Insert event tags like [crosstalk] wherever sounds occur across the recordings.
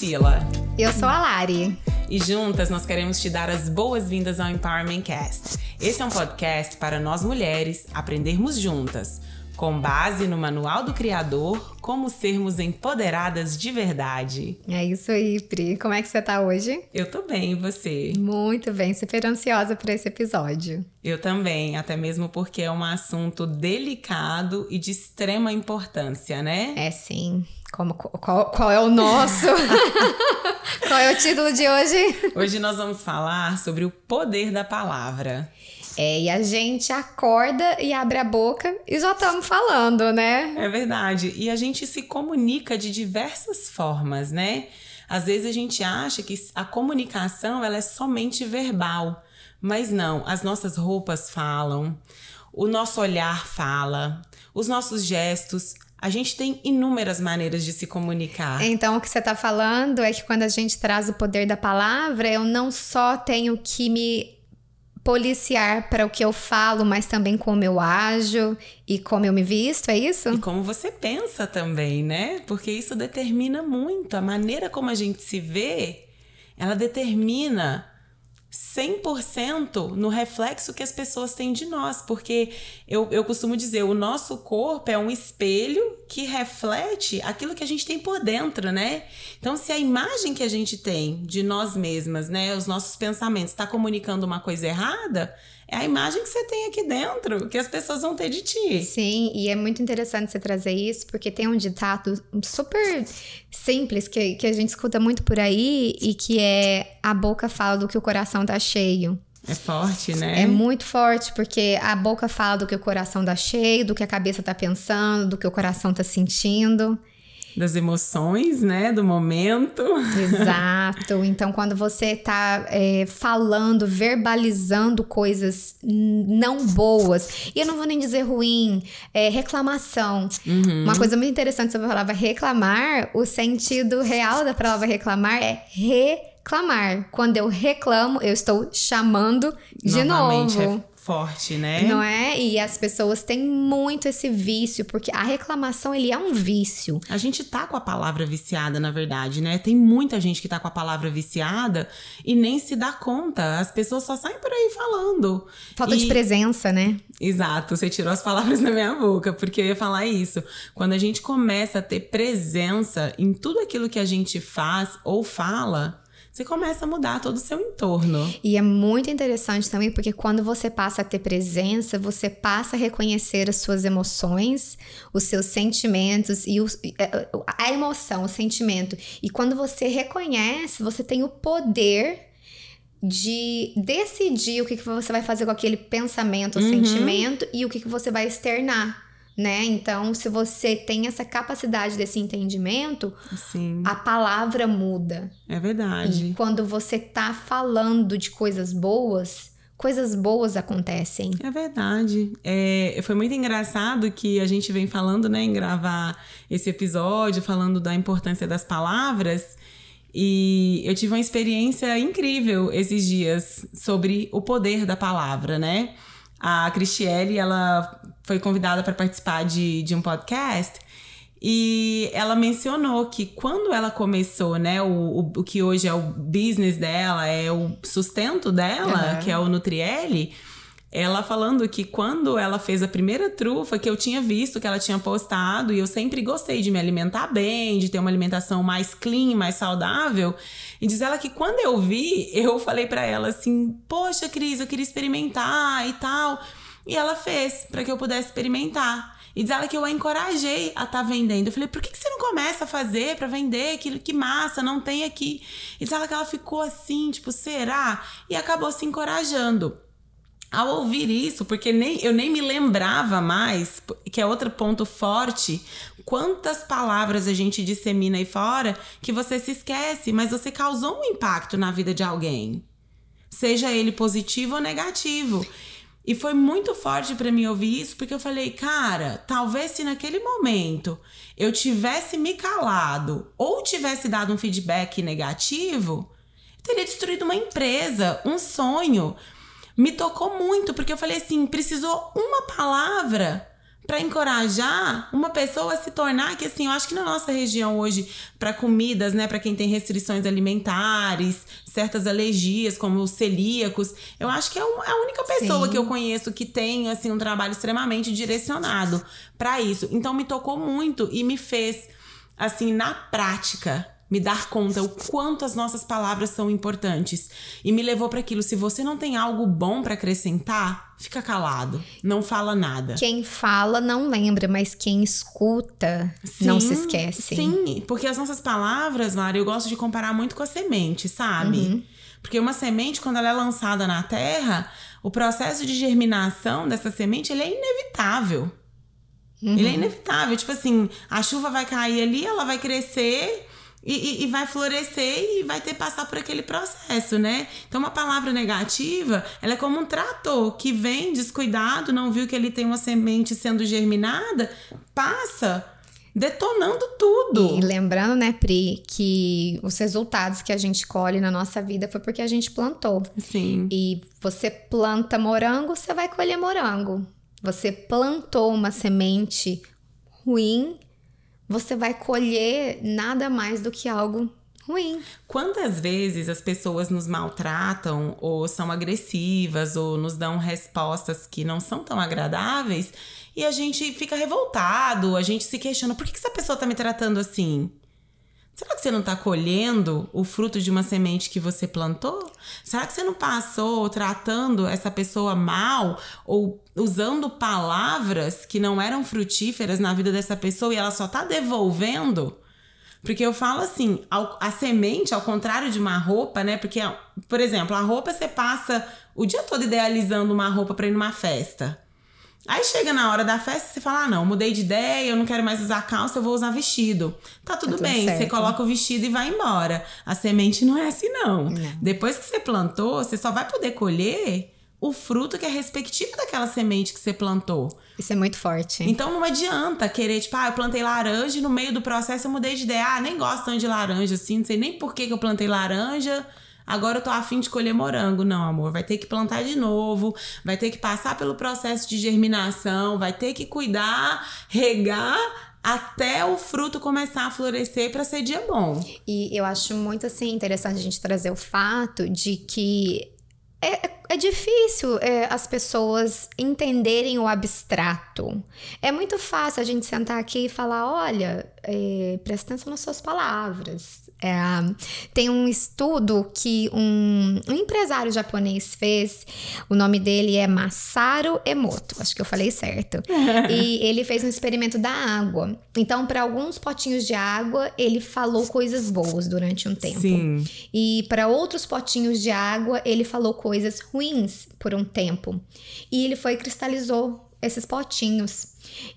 Priscila. Eu sou a Lari. E juntas nós queremos te dar as boas-vindas ao Empowerment Cast. Esse é um podcast para nós mulheres aprendermos juntas, com base no Manual do Criador, como sermos empoderadas de verdade. É isso aí, Pri. Como é que você tá hoje? Eu tô bem, e você? Muito bem, super ansiosa por esse episódio. Eu também, até mesmo porque é um assunto delicado e de extrema importância, né? É sim. Como, qual, qual é o nosso? [laughs] qual é o título de hoje? Hoje nós vamos falar sobre o poder da palavra. É, e a gente acorda e abre a boca e já estamos falando, né? É verdade. E a gente se comunica de diversas formas, né? Às vezes a gente acha que a comunicação ela é somente verbal, mas não. As nossas roupas falam, o nosso olhar fala, os nossos gestos, a gente tem inúmeras maneiras de se comunicar. Então, o que você está falando é que quando a gente traz o poder da palavra, eu não só tenho que me policiar para o que eu falo, mas também como eu ajo e como eu me visto, é isso? E como você pensa também, né? Porque isso determina muito a maneira como a gente se vê, ela determina 100% no reflexo que as pessoas têm de nós, porque eu, eu costumo dizer, o nosso corpo é um espelho que reflete aquilo que a gente tem por dentro, né? Então, se a imagem que a gente tem de nós mesmas, né, os nossos pensamentos, está comunicando uma coisa errada, é a imagem que você tem aqui dentro, que as pessoas vão ter de ti. Sim, e é muito interessante você trazer isso, porque tem um ditado super simples que, que a gente escuta muito por aí e que é a boca fala do que o coração tá cheio. É forte, né? É muito forte, porque a boca fala do que o coração tá cheio, do que a cabeça tá pensando, do que o coração tá sentindo das emoções, né, do momento. Exato. [laughs] Então, quando você tá é, falando, verbalizando coisas não boas, e eu não vou nem dizer ruim, é reclamação. Uhum. Uma coisa muito interessante sobre a palavra reclamar, o sentido real da palavra reclamar é reclamar. Quando eu reclamo, eu estou chamando de Novamente, novo. Forte, né? Não é? E as pessoas têm muito esse vício, porque a reclamação, ele é um vício. A gente tá com a palavra viciada, na verdade, né? Tem muita gente que tá com a palavra viciada e nem se dá conta. As pessoas só saem por aí falando. Falta e... de presença, né? Exato, você tirou as palavras [laughs] da minha boca, porque eu ia falar isso. Quando a gente começa a ter presença em tudo aquilo que a gente faz ou fala, você começa a mudar todo o seu entorno. E é muito interessante também, porque quando você passa a ter presença, você passa a reconhecer as suas emoções, os seus sentimentos e os, é, a emoção, o sentimento. E quando você reconhece, você tem o poder de decidir o que, que você vai fazer com aquele pensamento, uhum. sentimento e o que, que você vai externar né? Então, se você tem essa capacidade desse entendimento, Sim. a palavra muda. É verdade. E quando você tá falando de coisas boas, coisas boas acontecem. É verdade. É, foi muito engraçado que a gente vem falando, né, em gravar esse episódio, falando da importância das palavras. E eu tive uma experiência incrível esses dias sobre o poder da palavra, né? A Cristiele, ela foi convidada para participar de, de um podcast e ela mencionou que quando ela começou, né, o, o, o que hoje é o business dela, é o sustento dela, uhum. que é o Nutriele, ela falando que quando ela fez a primeira trufa, que eu tinha visto que ela tinha postado, e eu sempre gostei de me alimentar bem, de ter uma alimentação mais clean, mais saudável. E diz ela que quando eu vi, eu falei para ela assim: Poxa, Cris, eu queria experimentar e tal. E ela fez para que eu pudesse experimentar. E diz ela que eu a encorajei a estar tá vendendo. Eu falei, por que, que você não começa a fazer para vender? Que, que massa, não tem aqui. E diz ela que ela ficou assim, tipo, será? E acabou se encorajando. Ao ouvir isso, porque nem, eu nem me lembrava mais, que é outro ponto forte, quantas palavras a gente dissemina aí fora que você se esquece, mas você causou um impacto na vida de alguém. Seja ele positivo ou negativo. E foi muito forte para mim ouvir isso, porque eu falei, cara, talvez se naquele momento eu tivesse me calado ou tivesse dado um feedback negativo, teria destruído uma empresa, um sonho. Me tocou muito, porque eu falei assim: precisou uma palavra para encorajar uma pessoa a se tornar que assim, eu acho que na nossa região hoje para comidas, né, para quem tem restrições alimentares, certas alergias como os celíacos, eu acho que é, é a única pessoa Sim. que eu conheço que tem assim um trabalho extremamente direcionado para isso. Então me tocou muito e me fez assim na prática me dar conta o quanto as nossas palavras são importantes e me levou para aquilo. Se você não tem algo bom para acrescentar, fica calado, não fala nada. Quem fala não lembra, mas quem escuta sim, não se esquece. Sim, porque as nossas palavras, Mara, eu gosto de comparar muito com a semente, sabe? Uhum. Porque uma semente, quando ela é lançada na terra, o processo de germinação dessa semente ele é inevitável. Uhum. Ele é inevitável. Tipo assim, a chuva vai cair ali, ela vai crescer e, e, e, vai florescer e vai ter que passar por aquele processo, né? Então, uma palavra negativa, ela é como um trator que vem descuidado, não viu que ele tem uma semente sendo germinada, passa detonando tudo. E lembrando, né, Pri, que os resultados que a gente colhe na nossa vida foi porque a gente plantou. Sim. E você planta morango, você vai colher morango. Você plantou uma semente ruim, você vai colher nada mais do que algo ruim. Quantas vezes as pessoas nos maltratam ou são agressivas ou nos dão respostas que não são tão agradáveis e a gente fica revoltado, a gente se questiona por que, que essa pessoa tá me tratando assim? Será que você não está colhendo o fruto de uma semente que você plantou? Será que você não passou tratando essa pessoa mal ou usando palavras que não eram frutíferas na vida dessa pessoa e ela só está devolvendo? Porque eu falo assim, a semente, ao contrário de uma roupa, né? Porque, por exemplo, a roupa você passa o dia todo idealizando uma roupa para ir numa festa. Aí chega na hora da festa e você fala: ah, não, mudei de ideia, eu não quero mais usar calça, eu vou usar vestido. Tá tudo, tá tudo bem, certo. você coloca o vestido e vai embora. A semente não é assim, não. não. Depois que você plantou, você só vai poder colher o fruto que é respectivo daquela semente que você plantou. Isso é muito forte. Então não adianta querer, tipo, ah, eu plantei laranja e no meio do processo eu mudei de ideia. Ah, nem gosto tanto de laranja assim, não sei nem por que, que eu plantei laranja agora eu tô afim de colher morango. Não, amor, vai ter que plantar de novo, vai ter que passar pelo processo de germinação, vai ter que cuidar, regar até o fruto começar a florescer para ser dia bom. E eu acho muito assim interessante a gente trazer o fato de que é, é difícil é, as pessoas entenderem o abstrato. É muito fácil a gente sentar aqui e falar: olha, é, presta atenção nas suas palavras, é, tem um estudo que um, um, empresário japonês fez, o nome dele é Masaru Emoto, acho que eu falei certo. [laughs] e ele fez um experimento da água. Então, para alguns potinhos de água, ele falou coisas boas durante um tempo. Sim. E para outros potinhos de água, ele falou coisas ruins por um tempo. E ele foi cristalizou esses potinhos.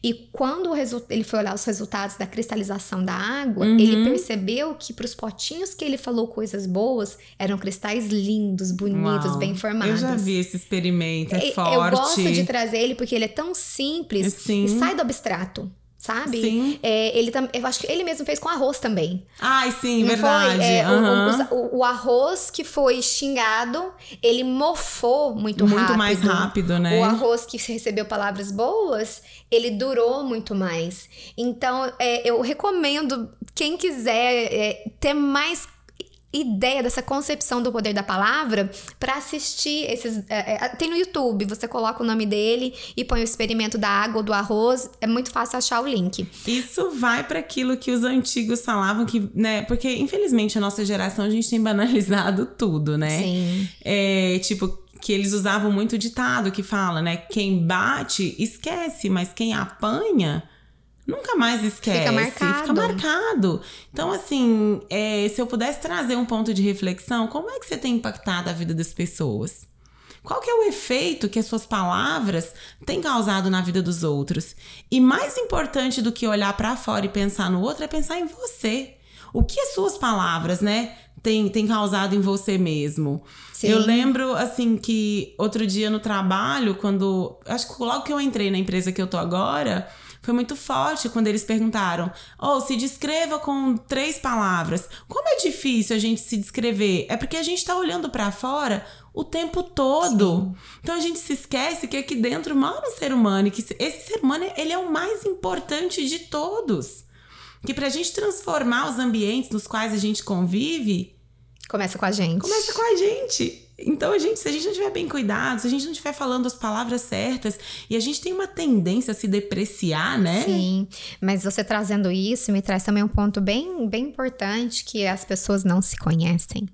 E quando ele foi olhar os resultados da cristalização da água, uhum. ele percebeu que para os potinhos que ele falou coisas boas, eram cristais lindos, bonitos, Uau. bem formados. Eu já vi esse experimento, é, é forte. Eu gosto de trazer ele porque ele é tão simples Sim. e sai do abstrato sabe? Sim. É, ele eu acho que ele mesmo fez com arroz também. Ai, sim, Não verdade. É, uhum. o, o, o, arroz que foi xingado, ele mofou muito, muito rápido. Muito mais rápido, né? O arroz que recebeu palavras boas, ele durou muito mais. Então, é, eu recomendo quem quiser é, ter mais ideia dessa concepção do poder da palavra para assistir esses. É, é, tem no YouTube, você coloca o nome dele e põe o experimento da água ou do arroz. É muito fácil achar o link. Isso vai para aquilo que os antigos falavam que, né? Porque infelizmente a nossa geração a gente tem banalizado [laughs] tudo, né? Sim. É, tipo, que eles usavam muito ditado que fala, né? Quem bate esquece, mas quem apanha Nunca mais esquece. Fica marcado. Fica marcado. Então, assim, é, se eu pudesse trazer um ponto de reflexão, como é que você tem impactado a vida das pessoas? Qual que é o efeito que as suas palavras têm causado na vida dos outros? E mais importante do que olhar para fora e pensar no outro é pensar em você. O que as suas palavras, né, têm, têm causado em você mesmo? Sim. Eu lembro, assim, que outro dia no trabalho, quando. Acho que logo que eu entrei na empresa que eu tô agora foi muito forte quando eles perguntaram: ou oh, se descreva com três palavras. Como é difícil a gente se descrever? É porque a gente está olhando para fora o tempo todo. Sim. Então a gente se esquece que aqui dentro mora um ser humano e que esse ser humano ele é o mais importante de todos. Que para a gente transformar os ambientes nos quais a gente convive, começa com a gente. Começa com a gente. Então, a gente, se a gente não tiver bem cuidado, se a gente não estiver falando as palavras certas, e a gente tem uma tendência a se depreciar, né? Sim, mas você trazendo isso me traz também um ponto bem, bem importante, que as pessoas não se conhecem.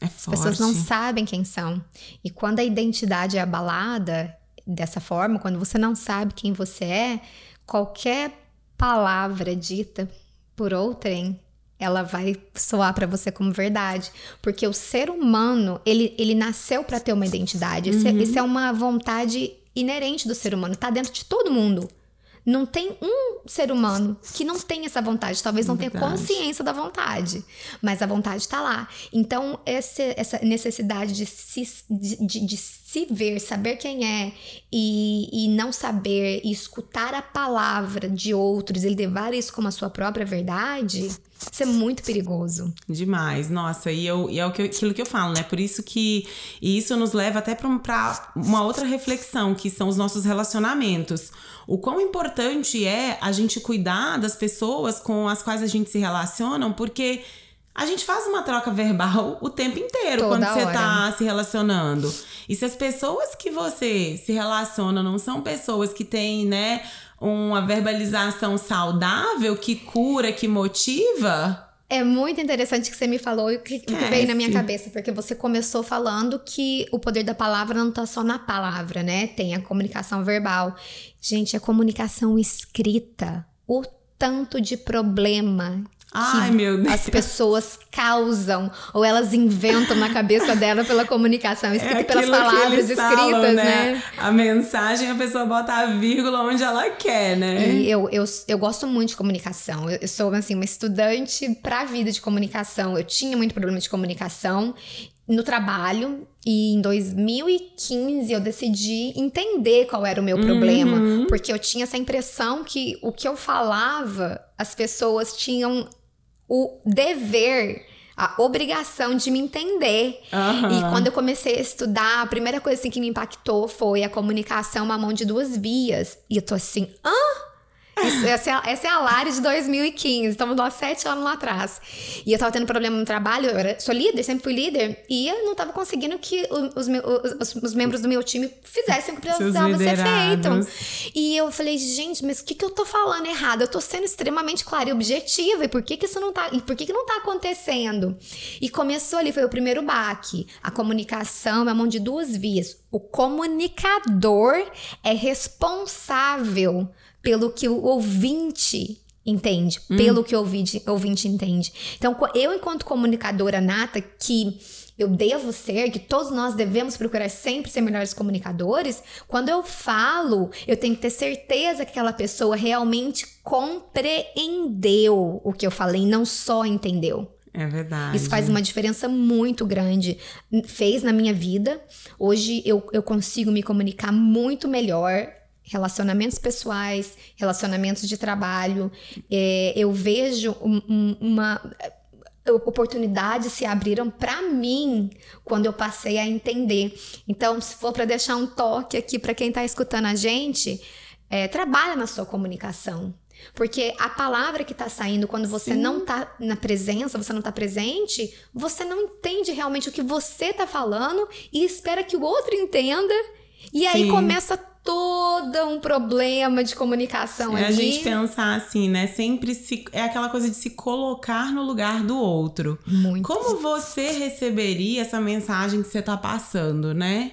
É forte. As pessoas não sabem quem são. E quando a identidade é abalada dessa forma, quando você não sabe quem você é, qualquer palavra dita por outrem ela vai soar para você como verdade, porque o ser humano ele, ele nasceu para ter uma identidade. Isso, é, uhum. isso é uma vontade inerente do ser humano, tá dentro de todo mundo. Não tem um ser humano que não tenha essa vontade. Talvez não tenha consciência da vontade, mas a vontade está lá. Então, essa, essa necessidade de se, de, de, de, se ver, saber quem é e, e não saber e escutar a palavra de outros e levar isso como a sua própria verdade, isso é muito perigoso. Demais, nossa, e, eu, e é aquilo que eu falo, né? Por isso que e isso nos leva até para uma outra reflexão, que são os nossos relacionamentos. O quão importante é a gente cuidar das pessoas com as quais a gente se relaciona, porque a gente faz uma troca verbal o tempo inteiro Toda quando você hora. tá se relacionando. E se as pessoas que você se relaciona não são pessoas que têm, né, uma verbalização saudável, que cura, que motiva, é muito interessante que você me falou e o que, que veio na minha cabeça, porque você começou falando que o poder da palavra não tá só na palavra, né? Tem a comunicação verbal. Gente, a comunicação escrita, o tanto de problema Ai, meu Deus. as pessoas causam ou elas inventam na cabeça dela pela comunicação escrita é pelas palavras escritas, falam, né? né? A mensagem a pessoa bota a vírgula onde ela quer, né? E eu, eu, eu gosto muito de comunicação. Eu, eu sou assim uma estudante para a vida de comunicação. Eu tinha muito problema de comunicação no trabalho e em 2015 eu decidi entender qual era o meu problema, uhum. porque eu tinha essa impressão que o que eu falava, as pessoas tinham o dever a obrigação de me entender. Uhum. E quando eu comecei a estudar, a primeira coisa assim, que me impactou foi a comunicação uma mão de duas vias. E eu tô assim, hã? Isso, essa, é, essa é a Lari de 2015, estamos lá sete anos lá atrás. E eu tava tendo problema no trabalho, eu era, sou líder, sempre fui líder, e eu não tava conseguindo que os, os, os, os membros do meu time fizessem o que precisava ser feito. E eu falei, gente, mas o que, que eu tô falando errado? Eu tô sendo extremamente clara e objetiva, e por que, que isso não tá. E por que, que não tá acontecendo? E começou ali, foi o primeiro baque. A comunicação é a mão de duas vias. O comunicador é responsável pelo que o ouvinte entende, hum. pelo que o ouvinte, ouvinte entende. Então, eu, enquanto comunicadora nata, que eu devo ser, que todos nós devemos procurar sempre ser melhores comunicadores, quando eu falo, eu tenho que ter certeza que aquela pessoa realmente compreendeu o que eu falei, não só entendeu. É verdade. Isso faz uma diferença muito grande. Fez na minha vida. Hoje eu, eu consigo me comunicar muito melhor relacionamentos pessoais, relacionamentos de trabalho. É, eu vejo um, um, uma oportunidades se abriram para mim quando eu passei a entender. Então, se for para deixar um toque aqui para quem está escutando a gente, é, trabalha na sua comunicação. Porque a palavra que está saindo quando você Sim. não está na presença, você não está presente, você não entende realmente o que você está falando e espera que o outro entenda. E Sim. aí começa todo um problema de comunicação é ali. a gente pensar assim, né? Sempre se, é aquela coisa de se colocar no lugar do outro. Muito. Como você receberia essa mensagem que você tá passando, né?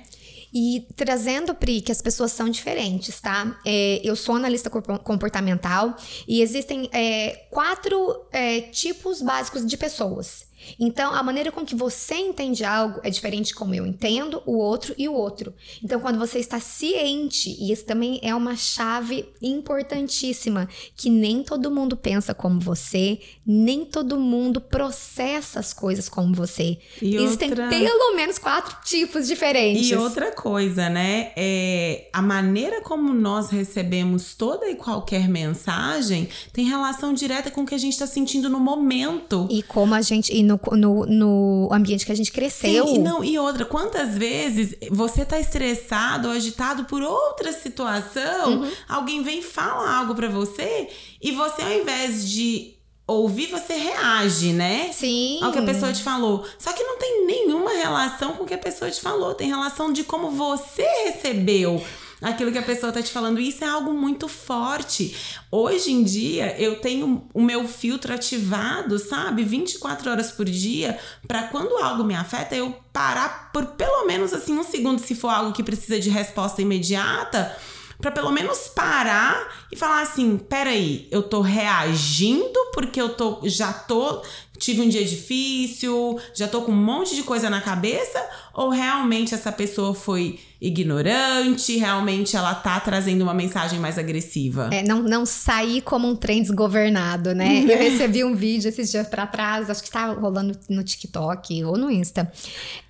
E trazendo, Pri, que as pessoas são diferentes, tá? É, eu sou analista comportamental e existem é, quatro é, tipos básicos de pessoas. Então, a maneira com que você entende algo é diferente de como eu entendo o outro e o outro. Então, quando você está ciente, e isso também é uma chave importantíssima, que nem todo mundo pensa como você, nem todo mundo processa as coisas como você. E Existem outra- pelo menos quatro tipos diferentes. E outra coisa, né? É, a maneira como nós recebemos toda e qualquer mensagem tem relação direta com o que a gente está sentindo no momento. E como a gente. E no, no, no ambiente que a gente cresceu. Sim, e, não, e outra, quantas vezes você tá estressado ou agitado por outra situação, Uhum. alguém vem e fala algo pra você e você, ao invés de ouvir, você reage, né? Sim. ao que a pessoa te falou. Só que não tem nenhuma relação com o que a pessoa te falou. Tem relação de como você recebeu aquilo que a pessoa tá te falando. Isso é algo muito forte. Hoje em dia, eu tenho o meu filtro ativado, sabe? 24 horas por dia, para quando algo me afeta, eu parar por pelo menos assim um segundo, se for algo que precisa de resposta imediata. Pra pelo menos parar e falar assim: peraí, eu tô reagindo porque eu tô, já tô, tive um dia difícil, já tô com um monte de coisa na cabeça, ou realmente essa pessoa foi ignorante, realmente ela tá trazendo uma mensagem mais agressiva? É, não, não sair como um trem desgovernado, né? [laughs] Eu recebi um vídeo esses dias pra trás, acho que tava rolando no TikTok ou no Insta.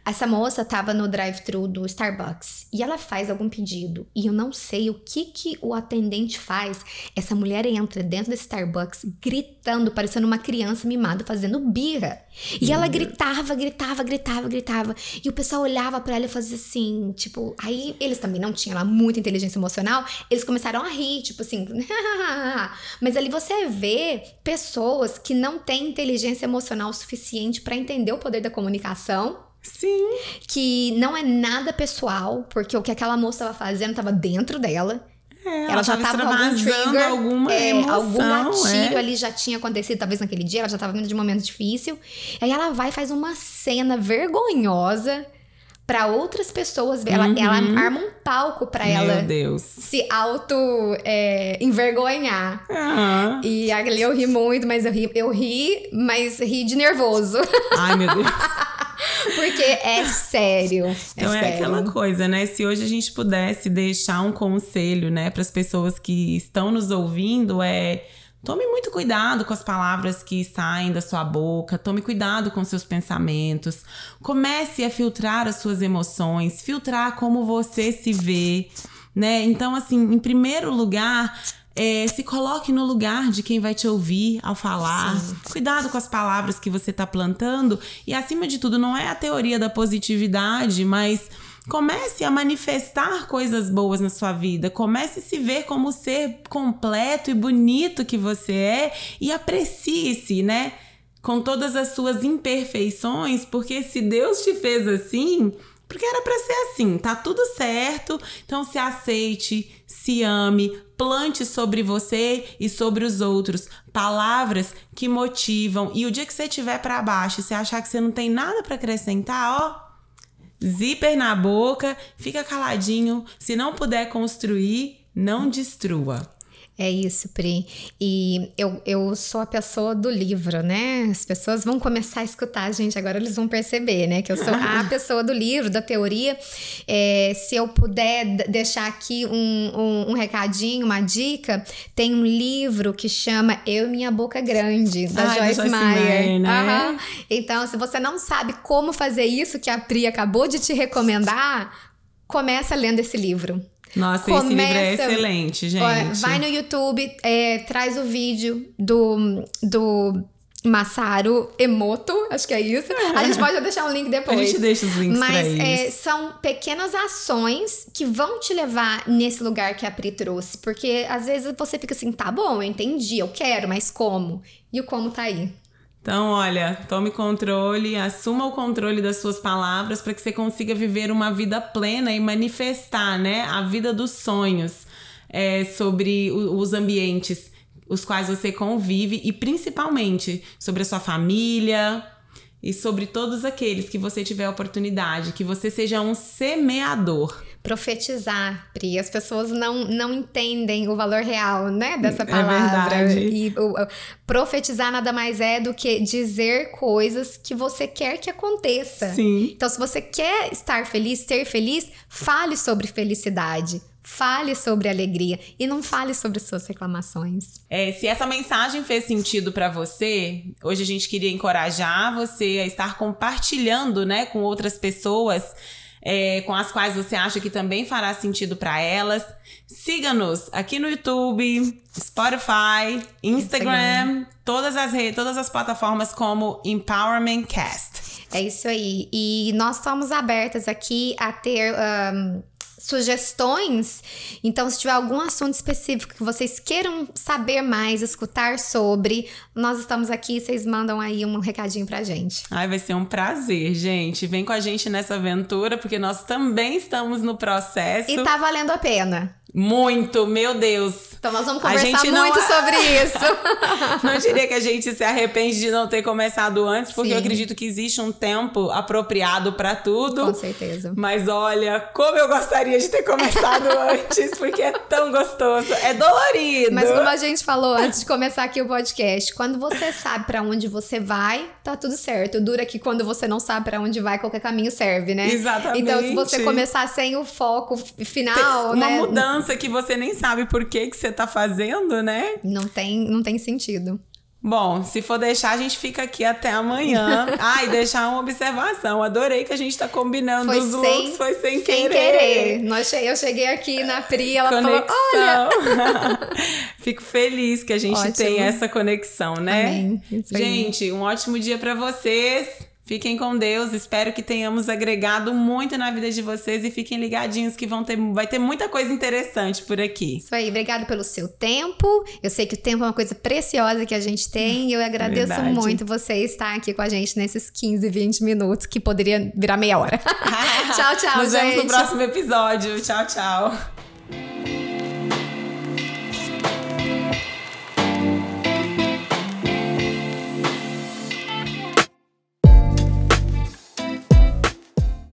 Essa moça tava no drive-thru do Starbucks e ela faz algum pedido e eu não sei o que que o atendente faz. Essa mulher entra dentro desse Starbucks gritando, parecendo uma criança mimada fazendo birra. E ela gritava, gritava, gritava, gritava. E o pessoal olhava pra ela e fazia assim, tipo, aí eles também não tinham lá muita inteligência emocional, eles começaram a rir, tipo assim. [laughs] Mas ali você vê pessoas que não têm inteligência emocional suficiente pra entender o poder da comunicação Sim. que não é nada pessoal, porque o que aquela moça estava fazendo estava dentro dela. É, Ela já tava tava com algum extravasando trigger, alguma é, emoção. algum gatilho é. ali já tinha acontecido, talvez naquele dia, ela já tava vindo de um momento difícil. Aí ela vai e faz uma cena vergonhosa pra outras pessoas ver. Ela, Uhum. ela arma um palco pra Meu ela Deus. se auto é, envergonhar. Ah. E ali eu ri muito, mas eu ri, eu ri, mas ri de nervoso. Ai, meu [laughs] Deus. Porque é sério. Então é, sério. aquela coisa, né? Se hoje a gente pudesse deixar um conselho, né, para as pessoas que estão nos ouvindo, é tome muito cuidado com as palavras que saem da sua boca, tome cuidado com seus pensamentos, comece a filtrar as suas emoções, filtrar como você se vê, né? Então, assim, em primeiro lugar, é, se coloque no lugar de quem vai te ouvir ao falar. Cuidado com as palavras que você está plantando. E acima de tudo, não é a teoria da positividade, mas comece a manifestar coisas boas na sua vida. Comece a se ver como o ser completo e bonito que você é e aprecie-se, né? Com todas as suas imperfeições, porque se Deus te fez assim, porque era pra ser assim, tá tudo certo. Então se aceite, se ame, plante sobre você e sobre os outros palavras que motivam. E o dia que você estiver pra baixo, você achar que você não tem nada pra acrescentar, ó, zíper na boca, fica caladinho. Se não puder construir, não destrua. É isso, Pri. E eu, eu sou a pessoa do livro, né? As pessoas vão começar a escutar a gente, agora eles vão perceber, né? Que eu sou a [laughs] pessoa do livro, da teoria. É, se eu puder deixar aqui um, um, um recadinho, uma dica, tem um livro que chama Eu e Minha Boca Grande, da Ai, Joyce, Joyce Meyer. Meyer, né? Aham. Então, se você não sabe como fazer isso que a Pri acabou de te recomendar, começa lendo esse livro. Nossa, esse livro é Começa- excelente, gente. Vai no YouTube, é, traz o vídeo do, do Masaru Emoto, acho que é isso. A gente pode deixar um link A depois. gente deixa os links Mas é, são pequenas ações que vão te levar nesse lugar que a Pri trouxe. Porque às vezes você fica assim, tá bom, eu entendi, eu quero, mas como? E o como tá aí. Então, olha, tome controle, assuma o controle das suas palavras para que você consiga viver uma vida plena e manifestar, né, a vida dos sonhos é, sobre os ambientes os quais você convive e principalmente sobre a sua família e sobre todos aqueles que você tiver oportunidade, que você seja um semeador. Profetizar, Pri. As pessoas não, não entendem o valor real, né, dessa É palavra. verdade. E o, o- profetizar nada mais é do que dizer coisas que você quer que aconteça. Sim. Então, se você quer estar feliz, ser feliz, fale sobre felicidade. Fale sobre alegria e não fale sobre suas reclamações. É, se essa mensagem fez sentido pra você, hoje a gente queria encorajar você a estar compartilhando, né, com outras pessoas é, com as quais você acha que também fará sentido pra elas. Siga-nos aqui no YouTube, Spotify, Instagram, todas as redes, todas as plataformas como Empowerment Cast. É isso aí. E nós estamos abertas aqui a ter ahn, sugestões. Então, se tiver algum assunto específico que vocês queiram saber mais, escutar sobre, nós estamos aqui. Vocês mandam aí um recadinho pra gente. Ai, vai ser um prazer, gente. Vem com a gente nessa aventura, porque nós também estamos no processo. E tá valendo a pena. Muito, meu Deus. Então, nós vamos conversar gente não- muito sobre [laughs] isso. Não diria que a gente se arrepende de não ter começado antes, porque Sim. eu acredito que existe um tempo apropriado pra tudo. Com certeza. Mas olha, como eu gostaria de ter começado [laughs] antes, porque é tão gostoso. É dolorido. Mas como a gente falou antes de começar aqui o podcast, quando você sabe pra onde você vai, tá tudo certo. Dura que quando você não sabe pra onde vai, qualquer caminho serve, né? Exatamente. Então, se você começar sem o foco final, Uma né? mudança que você nem sabe por que, que você tá fazendo, né? Não tem, não tem sentido. Bom, se for deixar, a gente fica aqui até amanhã. [laughs] Ah, e deixar uma observação. Adorei que a gente tá combinando Foi os sem- looks, foi sem, Sem querer. Nós Eu cheguei aqui na Pri, ela falou: olha. Conexão. [laughs] Fico feliz que a gente Ótimo. tem essa conexão, né? Amém. Gente, um ótimo dia pra vocês. Fiquem com Deus. Espero que tenhamos agregado muito na vida de vocês e fiquem ligadinhos que vão ter, vai ter muita coisa interessante por aqui. Isso aí, obrigado pelo seu tempo. Eu sei que o tempo é uma coisa preciosa que a gente tem e eu agradeço Verdade. muito você estar aqui com a gente nesses 15, 20 minutos, que poderia virar meia hora. [laughs] tchau, tchau, Nos gente. vemos no próximo episódio. Tchau, tchau.